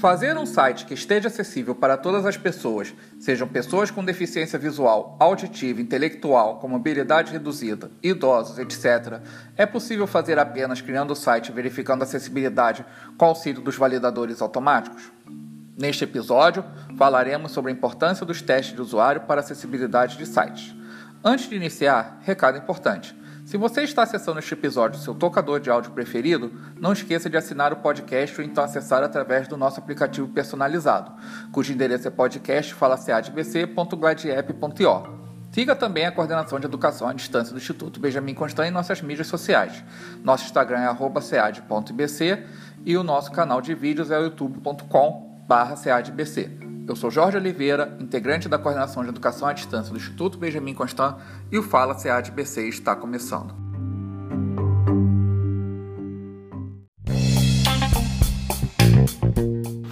Fazer um site que esteja acessível para todas as pessoas, sejam pessoas com deficiência visual, auditiva, intelectual, com mobilidade reduzida, idosos, etc., é possível fazer apenas criando o site e verificando a acessibilidade com auxílio dos validadores automáticos? Neste episódio, falaremos sobre a importância dos testes de usuário para acessibilidade de sites. Antes de iniciar, recado importante. Se você está acessando este episódio no seu tocador de áudio preferido, não esqueça de assinar o podcast ou então acessar através do nosso aplicativo personalizado, cujo endereço é podcastfalaceadbc.gladiapp.io. Siga também a coordenação de educação à distância do Instituto Benjamin Constant em nossas mídias sociais. Nosso Instagram é @cead.bc e o nosso canal de vídeos é youtube.com/ceadbc. Eu sou Jorge Oliveira, integrante da Coordenação de Educação à Distância do Instituto Benjamin Constant e o Fala SEAD BC está começando.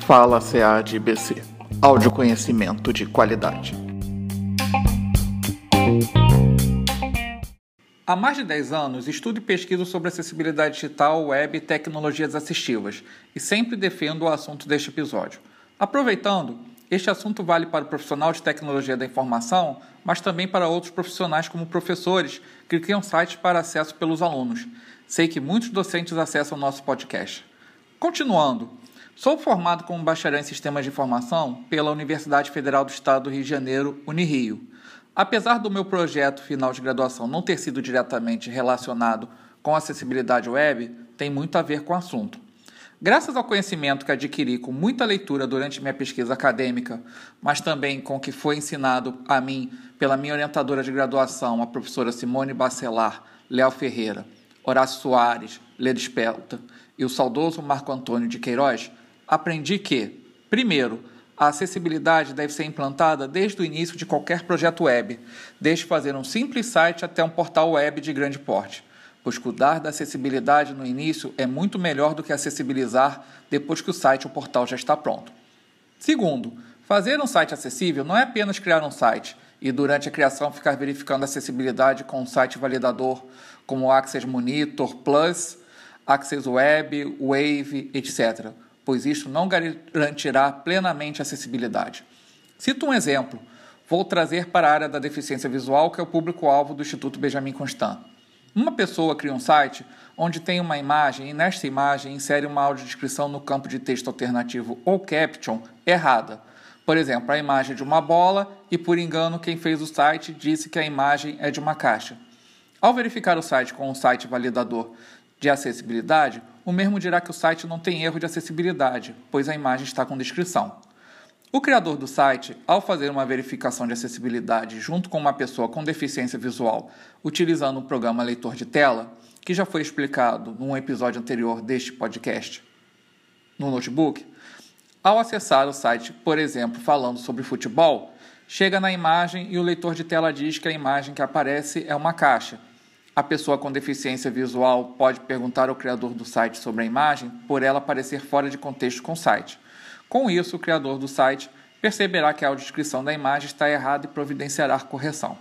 Fala SEAD BC. Áudio conhecimento de qualidade. Há mais de 10 anos, estudo e pesquiso sobre acessibilidade digital, web e tecnologias assistivas, e sempre defendo o assunto deste episódio. Aproveitando, este assunto vale para o profissional de tecnologia da informação, mas também para outros profissionais como professores que criam sites para acesso pelos alunos. Sei que muitos docentes acessam nosso podcast. Continuando, sou formado como bacharel em Sistemas de Informação pela Universidade Federal do Estado do Rio de Janeiro, Unirio. Apesar do meu projeto final de graduação não ter sido diretamente relacionado com acessibilidade web, tem muito a ver com o assunto. Graças ao conhecimento que adquiri com muita leitura durante minha pesquisa acadêmica, mas também com o que foi ensinado a mim pela minha orientadora de graduação, a professora Simone Bacelar, Léo Ferreira, Horácio Soares, Leda Espelta e o saudoso Marco Antônio de Queiroz, aprendi que, primeiro, a acessibilidade deve ser implantada desde o início de qualquer projeto web, desde fazer um simples site até um portal web de grande porte pois cuidar da acessibilidade no início é muito melhor do que acessibilizar depois que o site ou portal já está pronto. Segundo, fazer um site acessível não é apenas criar um site e durante a criação ficar verificando a acessibilidade com um site validador como o Access Monitor Plus, Access Web, Wave, etc., pois isso não garantirá plenamente a acessibilidade. Cito um exemplo. Vou trazer para a área da deficiência visual, que é o público-alvo do Instituto Benjamin Constant. Uma pessoa cria um site onde tem uma imagem e nesta imagem insere uma audiodescrição no campo de texto alternativo ou caption errada. Por exemplo, a imagem é de uma bola e por engano quem fez o site disse que a imagem é de uma caixa. Ao verificar o site com um site validador de acessibilidade, o mesmo dirá que o site não tem erro de acessibilidade, pois a imagem está com descrição. O criador do site, ao fazer uma verificação de acessibilidade junto com uma pessoa com deficiência visual, utilizando o programa leitor de tela, que já foi explicado num episódio anterior deste podcast, no notebook, ao acessar o site, por exemplo, falando sobre futebol, chega na imagem e o leitor de tela diz que a imagem que aparece é uma caixa. A pessoa com deficiência visual pode perguntar ao criador do site sobre a imagem por ela aparecer fora de contexto com o site. Com isso, o criador do site perceberá que a audiodescrição da imagem está errada e providenciará correção.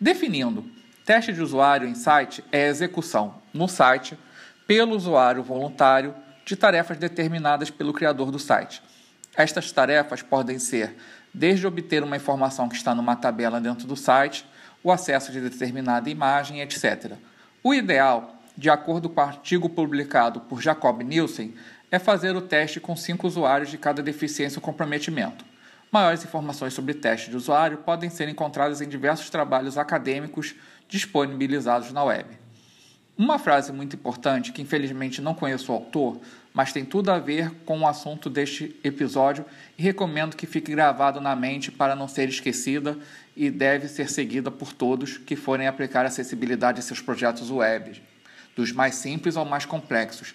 Definindo, teste de usuário em site é a execução, no site, pelo usuário voluntário, de tarefas determinadas pelo criador do site. Estas tarefas podem ser desde obter uma informação que está numa tabela dentro do site, o acesso de determinada imagem, etc. O ideal, de acordo com o artigo publicado por Jacob Nielsen, é fazer o teste com cinco usuários de cada deficiência ou comprometimento. Maiores informações sobre teste de usuário podem ser encontradas em diversos trabalhos acadêmicos disponibilizados na web. Uma frase muito importante, que infelizmente não conheço o autor, mas tem tudo a ver com o assunto deste episódio e recomendo que fique gravado na mente para não ser esquecida e deve ser seguida por todos que forem aplicar acessibilidade a seus projetos web, dos mais simples ao mais complexos,